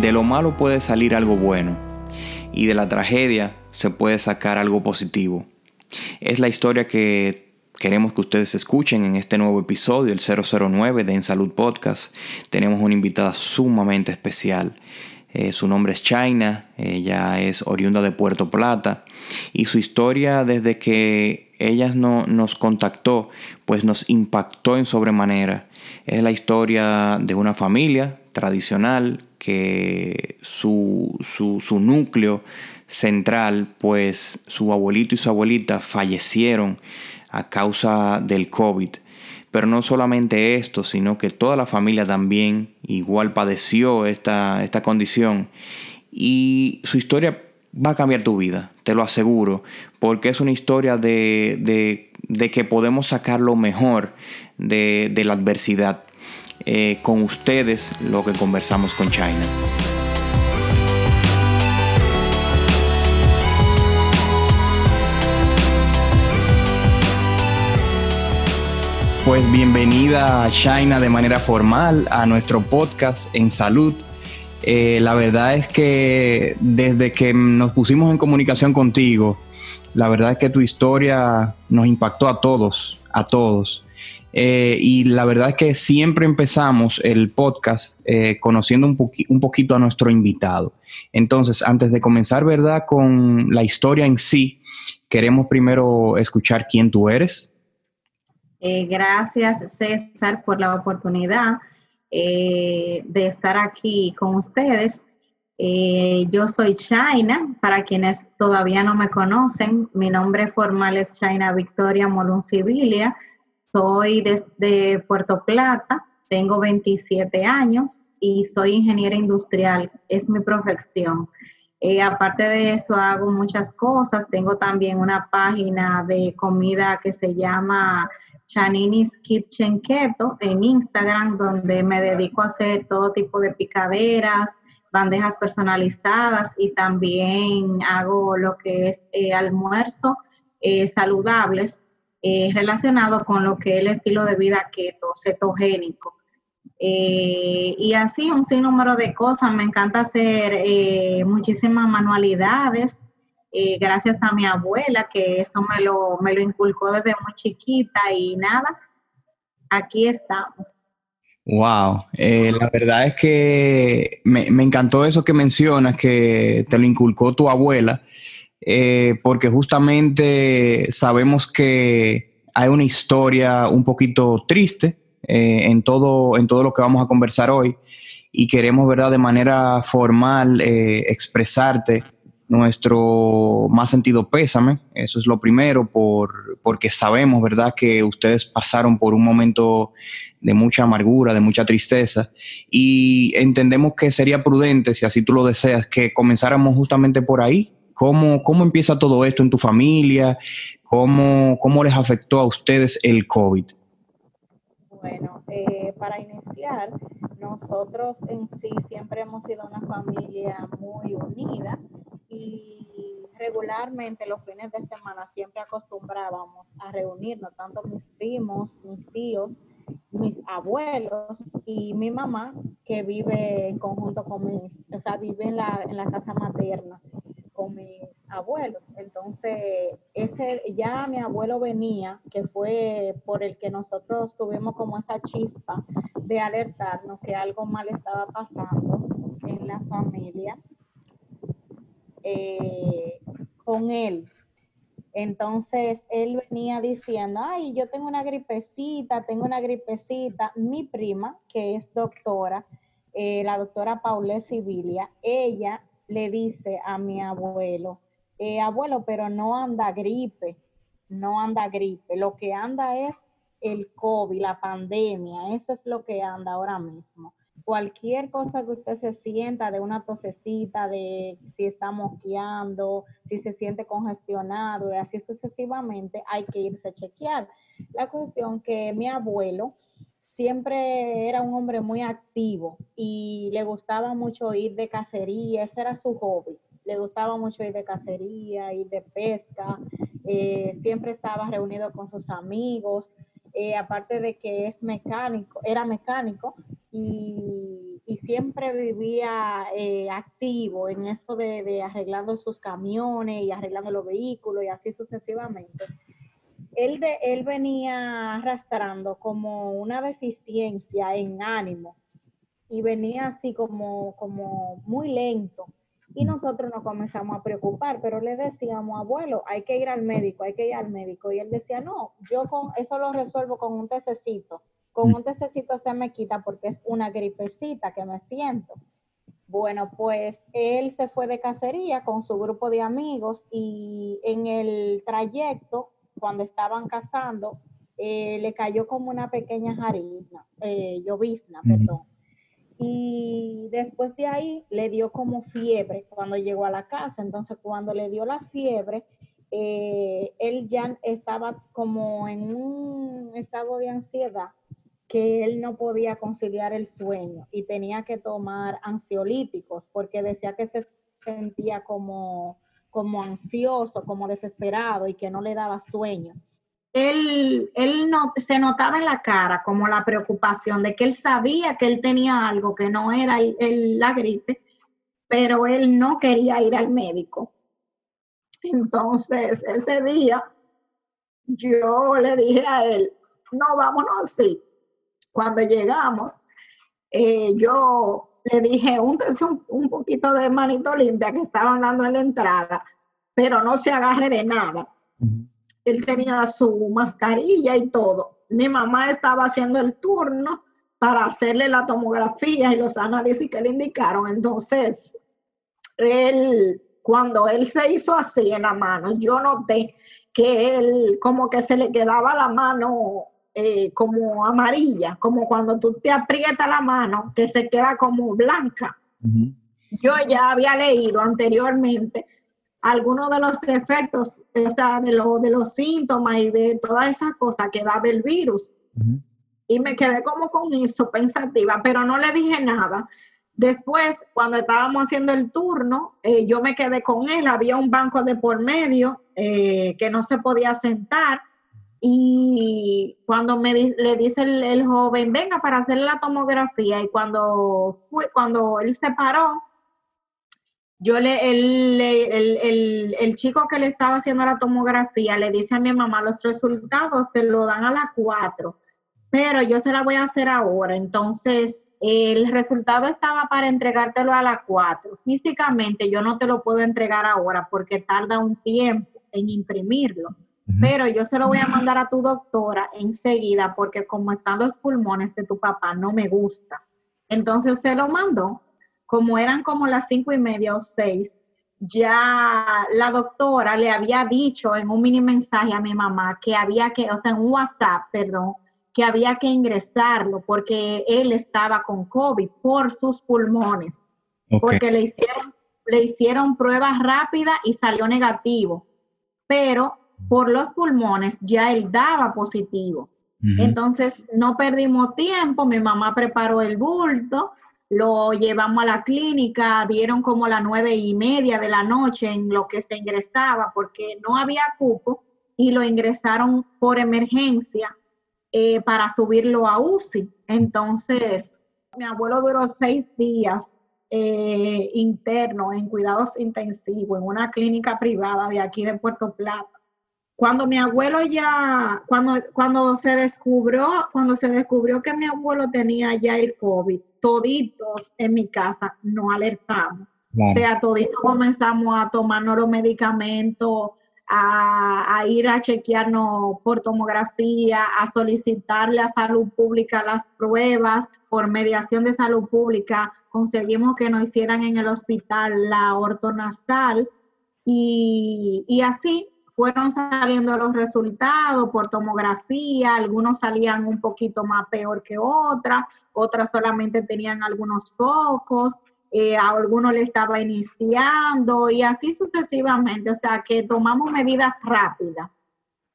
de lo malo puede salir algo bueno y de la tragedia se puede sacar algo positivo. Es la historia que queremos que ustedes escuchen en este nuevo episodio, el 009 de En Salud Podcast. Tenemos una invitada sumamente especial. Eh, su nombre es China, ella es oriunda de Puerto Plata y su historia desde que ella no, nos contactó, pues nos impactó en sobremanera. Es la historia de una familia tradicional que su, su, núcleo central, pues su abuelito y su abuelita fallecieron a causa del COVID. Pero no solamente esto, sino que toda la familia también igual padeció esta, esta condición. Y su historia va a cambiar tu vida, te lo aseguro, porque es una historia de, que podemos sacar lo mejor de, la adversidad. Eh, con ustedes lo que conversamos con China. Pues bienvenida China de manera formal a nuestro podcast en salud. Eh, la verdad es que desde que nos pusimos en comunicación contigo, la verdad es que tu historia nos impactó a todos, a todos. Eh, y la verdad es que siempre empezamos el podcast eh, conociendo un, poquito a nuestro invitado. Entonces, antes de comenzar, ¿verdad? Con la historia en sí, queremos primero escuchar quién tú eres. gracias, César, por la oportunidad. Eh, de estar aquí con ustedes. Eh, yo soy China, para quienes todavía no me conocen, mi nombre formal es China Victoria Moluncibilia, soy desde Puerto Plata, tengo 27 años y soy ingeniera industrial, es mi profesión. Eh, aparte de eso hago muchas cosas, tengo también una página de comida que se llama Chanini's Kitchen Keto en Instagram, donde me dedico a hacer todo tipo de picaderas, bandejas personalizadas y también hago lo que es eh, almuerzo eh, saludables eh, relacionado con lo que es el estilo de vida keto, cetogénico. y así un sinnúmero de cosas. Me encanta hacer muchísimas manualidades, eh, gracias a mi abuela, que eso me lo, me lo inculcó desde muy chiquita y nada, aquí estamos. Wow, eh, la verdad es que me, encantó eso que mencionas, que te lo inculcó tu abuela, eh, porque justamente sabemos que hay una historia un poquito triste en, todo, en todo lo que vamos a conversar hoy y queremos, ¿verdad?, de manera formal expresarte nuestro más sentido pésame, eso es lo primero, por, porque sabemos, ¿verdad?, que ustedes pasaron por un momento de mucha amargura, de mucha tristeza, y entendemos que sería prudente, si así tú lo deseas, que comenzáramos justamente por ahí. ¿Cómo, cómo empieza todo esto en tu familia? ¿Cómo, ¿Cómo les afectó a ustedes el COVID? Bueno, eh, para iniciar, nosotros en sí siempre hemos sido una familia muy unida y regularmente los fines de semana siempre acostumbrábamos a reunirnos, tanto mis primos, mis tíos, mis abuelos y mi mamá, que vive en conjunto con mis, o sea, vive en la, en la casa materna con mis abuelos. Entonces, ese ya mi abuelo venía, que fue por el que nosotros tuvimos como esa chispa de alertarnos que algo mal estaba pasando en la familia eh, con él. Entonces él venía diciendo, ay, yo tengo una gripecita, tengo una gripecita. Mi prima, que es doctora, eh, la doctora Paula Sibilia, ella le dice a mi abuelo, eh, abuelo, pero no anda gripe, no anda gripe, lo que anda es el COVID, la pandemia, eso es lo que anda ahora mismo. Cualquier cosa que usted se sienta de una tosecita, de si está mosqueando, si se siente congestionado y así sucesivamente, hay que irse a chequear. La cuestión que mi abuelo siempre era un hombre muy activo y le gustaba mucho ir de cacería, ese era su hobby. Le gustaba mucho ir de cacería, ir de pesca, eh, siempre estaba reunido con sus amigos, eh, aparte de que es mecánico, era mecánico, y siempre vivía eh, activo en eso de, arreglando sus camiones y arreglando los vehículos y así sucesivamente. Él, de, él venía arrastrando como una deficiencia en ánimo y venía así como, muy lento. Y nosotros nos comenzamos a preocupar, pero le decíamos, abuelo, hay que ir al médico, hay que ir al médico. Y él decía, no, yo con eso lo resuelvo con un tececito con un tececito se me quita porque es una gripecita que me siento. Bueno, pues él se fue de cacería con su grupo de amigos y en el trayecto, cuando estaban cazando, eh, le cayó como una pequeña jarina, eh, llovizna, perdón. Y después de ahí le dio como fiebre cuando llegó a la casa. Entonces, cuando le dio la fiebre, eh, él ya estaba como en un estado de ansiedad que él no podía conciliar el sueño y tenía que tomar ansiolíticos porque decía que se sentía como, como ansioso, como desesperado y que no le daba sueño. Él, él no, se notaba en la cara como la preocupación de que él sabía que él tenía algo que no era la gripe, pero él no quería ir al médico. Entonces, ese día, yo le dije a él, no, vámonos así cuando llegamos, eh, yo le dije, un, un poquito de manito limpia que estaban dando en la entrada, pero no se agarre de nada. Él tenía su mascarilla y todo. Mi mamá estaba haciendo el turno para hacerle la tomografía y los análisis que le indicaron. Entonces, él, cuando él se hizo así en la mano, yo noté que él como que se le quedaba la mano eh, como amarilla, como cuando tú te aprietas la mano, que se queda como blanca. Yo ya había leído anteriormente algunos de los efectos, o sea, de, de los síntomas y de todas esas cosas que daba el virus. Y me quedé como con eso, pensativa, pero no le dije nada. Después, cuando estábamos haciendo el turno, eh, yo me quedé con él, había un banco de por medio eh, que no se podía sentar y cuando me le dice el, joven, venga para hacer la tomografía, y cuando fue, cuando él se paró, yo le, el, el, el, chico que le estaba haciendo la tomografía le dice a mi mamá, los resultados te lo dan a las 4, pero yo se la voy a hacer ahora. Entonces, el resultado estaba para entregártelo a las 4. Físicamente yo no te lo puedo entregar ahora porque tarda un tiempo en imprimirlo pero yo se lo voy a mandar a tu doctora enseguida porque como están los pulmones de tu papá, no me gusta. Entonces se lo mandó, como eran como las cinco y media o seis, ya la doctora le había dicho en un mini mensaje a mi mamá que había que, o sea, en un WhatsApp, perdón, que había que ingresarlo porque él estaba con COVID por sus pulmones, porque le hicieron, le hicieron pruebas rápidas y salió negativo, pero por los pulmones ya él daba positivo. Entonces no perdimos tiempo, mi mamá preparó el bulto, lo llevamos a la clínica, dieron como las nueve y media de la noche en lo que se ingresaba porque no había cupo y lo ingresaron por emergencia eh, para subirlo a UCI. Entonces, mi abuelo duró seis días eh, interno en cuidados intensivos en una clínica privada de aquí de Puerto Plata cuando mi abuelo ya, cuando, cuando se descubrió, cuando se descubrió que mi abuelo tenía ya el COVID, toditos en mi casa nos alertamos. O sea, toditos comenzamos a tomarnos los medicamentos, a, a, ir a chequearnos por tomografía, a solicitarle a salud pública las pruebas por mediación de salud pública. Conseguimos que nos hicieran en el hospital la ortonasal y, y así fueron saliendo los resultados por tomografía, algunos salían un poquito más peor que otras, otras solamente tenían algunos focos, eh, a algunos le estaba iniciando y así sucesivamente, o sea que tomamos medidas rápidas.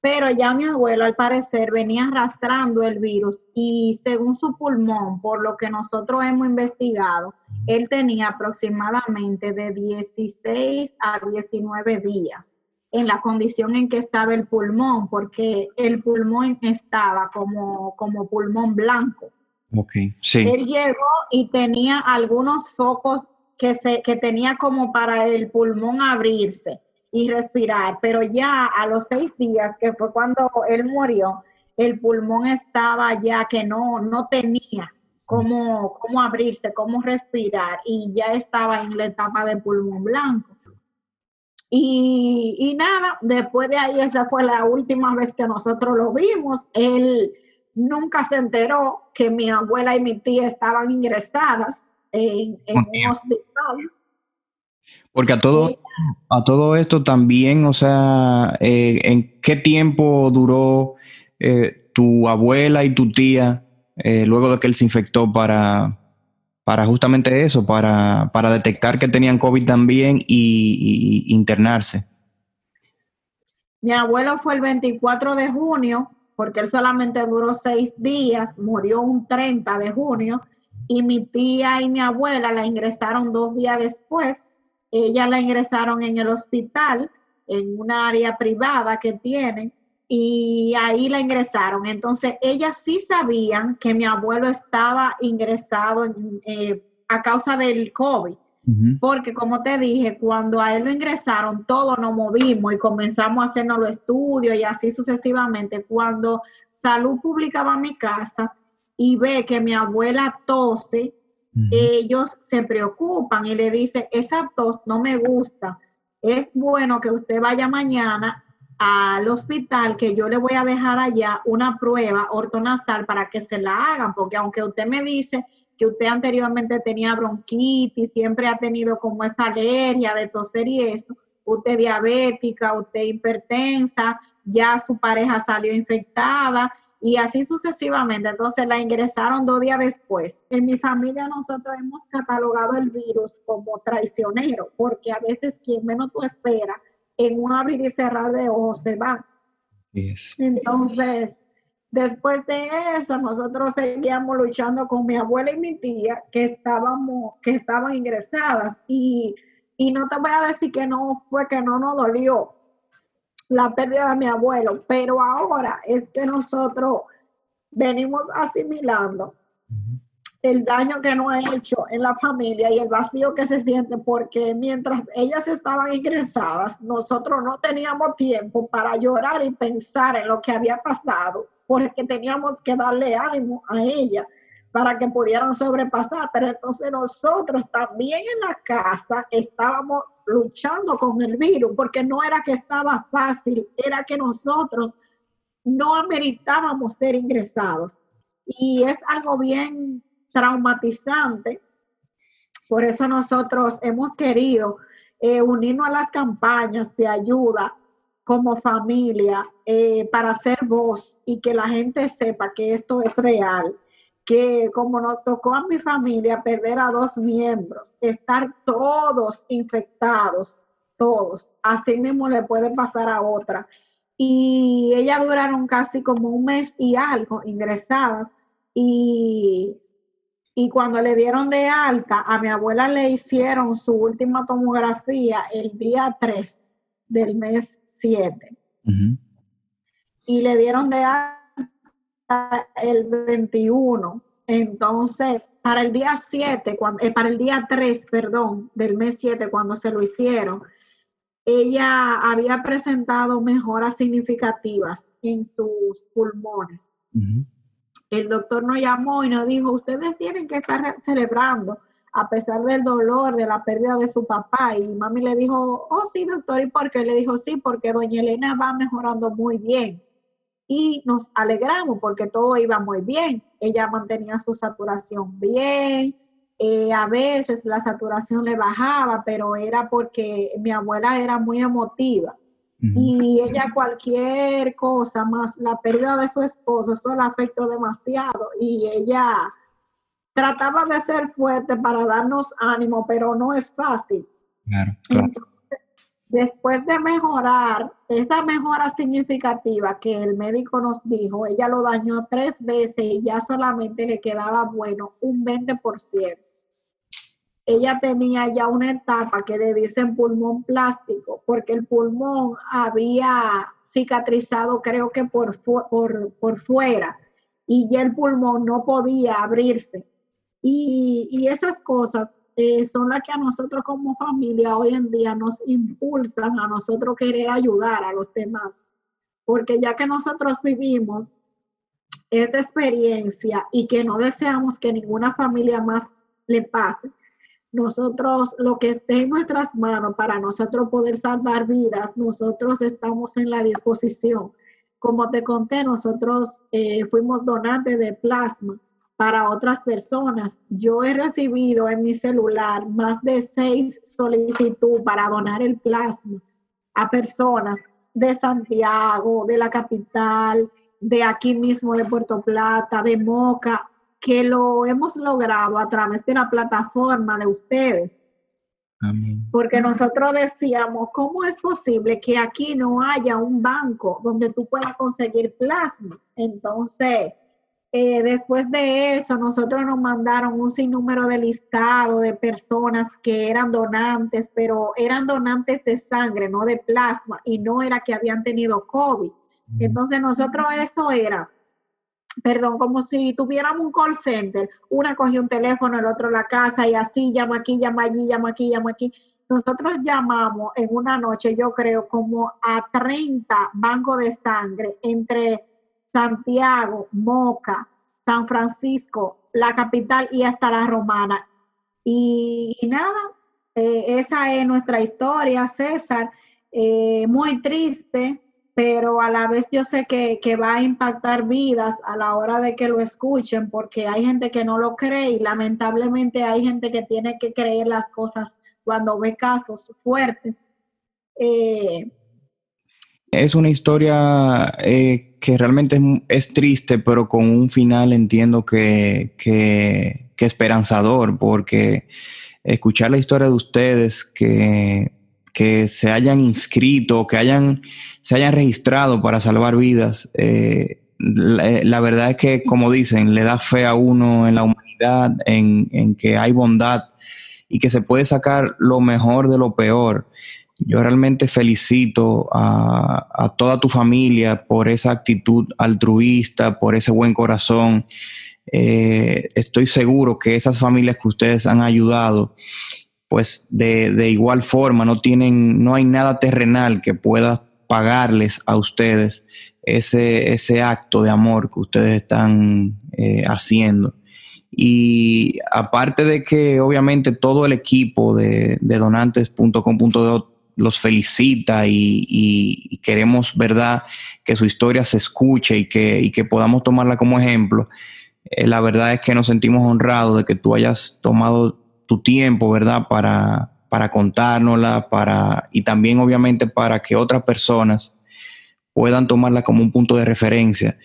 Pero ya mi abuelo al parecer venía arrastrando el virus y según su pulmón, por lo que nosotros hemos investigado, él tenía aproximadamente de 16 a 19 días en la condición en que estaba el pulmón, porque el pulmón estaba como, como pulmón blanco. Okay, sí. Él llegó y tenía algunos focos que, se, que tenía como para el pulmón abrirse y respirar, pero ya a los seis días, que fue cuando él murió, el pulmón estaba ya que no, no tenía cómo, cómo abrirse, cómo respirar y ya estaba en la etapa de pulmón blanco. Y, y, nada, después de ahí, esa fue la última vez que nosotros lo vimos. Él nunca se enteró que mi abuela y mi tía estaban ingresadas en, un hospital. Porque a todo, a todo esto también, o sea, eh, ¿en qué tiempo duró eh, tu abuela y tu tía eh, luego de que él se infectó para, para justamente eso, para, para detectar que tenían COVID también y, internarse? Mi abuelo fue el 24 de junio, porque él solamente duró seis días, murió un 30 de junio, y mi tía y mi abuela la ingresaron dos días después. Ella la ingresaron en el hospital, en una área privada que tienen, y ahí la ingresaron. Entonces, ellas sí sabían que mi abuelo estaba ingresado eh, a causa del COVID. Porque como te dije, cuando a él lo ingresaron, todos nos movimos y comenzamos a hacernos los estudios y así sucesivamente. Cuando salud pública va a mi casa y ve que mi abuela tose, ellos se preocupan y le dicen, esa tos no me gusta. Es bueno que usted vaya mañana al hospital que yo le voy a dejar allá una prueba ortonasal para que se la hagan, porque aunque usted me dice que usted anteriormente tenía bronquitis, siempre ha tenido como esa alergia de toser y eso, usted diabética, usted hipertensa, ya su pareja salió infectada y así sucesivamente. Entonces la ingresaron dos días después. En mi familia nosotros hemos catalogado el virus como traicionero, porque a veces quien menos tú esperas en un abrir y cerrar de ojos se va. Entonces, después de eso, nosotros seguíamos luchando con mi abuela y mi tía que estábamos, que estaban ingresadas. Y, y no te voy a decir que no fue que no nos dolió la pérdida de mi abuelo, pero ahora es que nosotros venimos asimilando el daño que nos ha hecho en la familia y el vacío que se siente porque mientras ellas estaban ingresadas, nosotros no teníamos tiempo para llorar y pensar en lo que había pasado, porque teníamos que darle ánimo a ella para que pudieran sobrepasar. Pero entonces nosotros también en la casa estábamos luchando con el virus, porque no era que estaba fácil, era que nosotros no ameritábamos ser ingresados. Y es algo bien traumatizante. Por eso nosotros hemos querido eh, unirnos a las campañas de ayuda como familia eh, para hacer voz y que la gente sepa que esto es real, que como nos tocó a mi familia perder a dos miembros, estar todos infectados, todos, así mismo le puede pasar a otra. Y ellas duraron casi como un mes y algo ingresadas y y cuando le dieron de alta, a mi abuela le hicieron su última tomografía el día 3 del mes 7. Y le dieron de alta el 21. Entonces, para el día 7, cuando, eh, para el día 3, perdón, del mes 7, cuando se lo hicieron, ella había presentado mejoras significativas en sus pulmones el doctor nos llamó y nos dijo, ustedes tienen que estar celebrando a pesar del dolor, de la pérdida de su papá. Y mami le dijo, oh sí, doctor, ¿y por qué? Le dijo, sí, porque doña Elena va mejorando muy bien. Y nos alegramos porque todo iba muy bien. Ella mantenía su saturación bien. Eh, a veces la saturación le bajaba, pero era porque mi abuela era muy emotiva. Y ella cualquier cosa más, la pérdida de su esposo, eso la afectó demasiado y ella trataba de ser fuerte para darnos ánimo, pero no es fácil. después de mejorar, esa mejora significativa que el médico nos dijo, ella lo dañó tres veces y ya solamente le quedaba bueno un 20% ella tenía ya una etapa que le dicen pulmón plástico, porque el pulmón había cicatrizado creo que por, por, por fuera y ya el pulmón no podía abrirse. Y, esas cosas eh, son las que a nosotros como familia hoy en día nos impulsan a nosotros querer ayudar a los demás. Porque ya que nosotros vivimos esta experiencia y que no deseamos que ninguna familia más le pase, nosotros, lo que esté en nuestras manos para nosotros poder salvar vidas, nosotros estamos en la disposición. Como te conté, nosotros eh, fuimos donantes de plasma para otras personas. Yo he recibido en mi celular más de seis solicitudes para donar el plasma a personas de Santiago, de la capital, de aquí mismo de Puerto Plata, de Moca, que lo hemos logrado a través de la plataforma de ustedes. Porque nosotros decíamos, ¿cómo es posible que aquí no haya un banco donde tú puedas conseguir plasma? Entonces, eh, después de eso, nosotros nos mandaron un sinnúmero de listado de personas que eran donantes, pero eran donantes de sangre, no de plasma, y no era que habían tenido COVID. Entonces, nosotros eso era perdón, como si tuviéramos un call center, una cogió un teléfono, el otro la casa y así llama aquí, llama allí, llama aquí, llama aquí. Nosotros llamamos en una noche, yo creo, como a 30 bancos de sangre entre Santiago, Moca, San Francisco, la capital y hasta la romana. Y, nada, eh, esa es nuestra historia, César. Eh, muy triste, pero a la vez yo sé que, va a impactar vidas a la hora de que lo escuchen, porque hay gente que no lo cree y lamentablemente hay gente que tiene que creer las cosas cuando ve casos fuertes. Eh, es una historia eh, que realmente es, triste, pero con un final entiendo que, que, que esperanzador, porque escuchar la historia de ustedes que que se hayan inscrito, que hayan, se hayan registrado para salvar vidas, eh, eh, la, verdad es que, como dicen, le da fe a uno en la humanidad, en, que hay bondad y que se puede sacar lo mejor de lo peor. Yo realmente felicito a, toda tu familia por esa actitud altruista, por ese buen corazón. Eh, estoy seguro que esas familias que ustedes han ayudado pues de, igual forma no tienen, no hay nada terrenal que pueda pagarles a ustedes ese, ese acto de amor que ustedes están eh, haciendo. Y aparte de que obviamente todo el equipo de, de donantes.com.do los felicita y, queremos, ¿verdad?, que su historia se escuche y que, y que podamos tomarla como ejemplo. Eh, la verdad es que nos sentimos honrados de que tú hayas tomado tu tiempo, ¿verdad? Para, para contárnosla, para, y también obviamente para que otras personas puedan tomarla como un punto de referencia,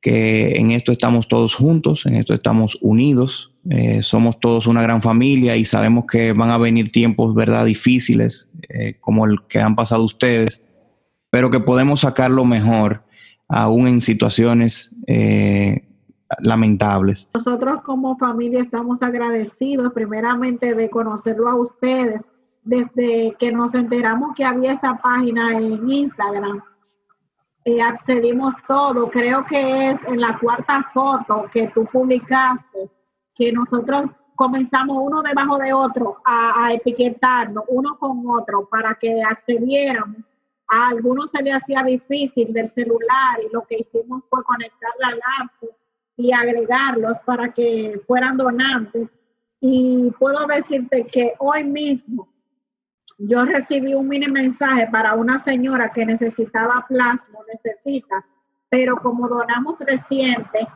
que en esto estamos todos juntos, en esto estamos unidos, eh, somos todos una gran familia y sabemos que van a venir tiempos, ¿verdad?, difíciles, eh, como el que han pasado ustedes, pero que podemos sacar lo mejor, aún en situaciones eh, lamentables. Nosotros como familia estamos agradecidos primeramente de conocerlo a ustedes desde que nos enteramos que había esa página en Instagram. Eh, accedimos todo, creo que es en la cuarta foto que tú publicaste, que nosotros comenzamos uno debajo de otro a, etiquetarnos uno con otro para que accediéramos. A algunos se le hacía difícil del celular y lo que hicimos fue conectar la laptop y agregarlos para que fueran donantes. Y puedo decirte que hoy mismo yo recibí un mini mensaje para una señora que necesitaba plasma, necesita, pero como donamos reciente,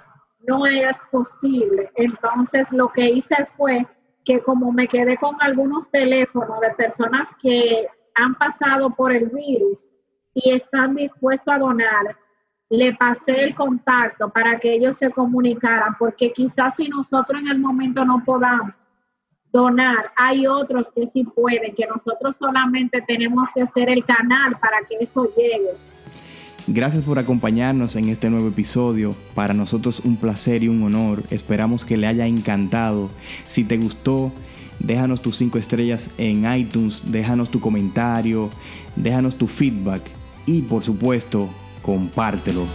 no es posible. Entonces lo que hice fue que como me quedé con algunos teléfonos de personas que han pasado por el virus y están dispuestos a donar, le pasé el contacto para que ellos se comunicaran, porque quizás si nosotros en el momento no podamos donar, hay otros que sí pueden, que nosotros solamente tenemos que hacer el canal para que eso llegue. Gracias por acompañarnos en este nuevo episodio. Para nosotros un placer y un honor. Esperamos que le haya encantado. Si te gustó, déjanos tus cinco estrellas en iTunes, déjanos tu comentario, déjanos tu feedback y por supuesto, compártelo.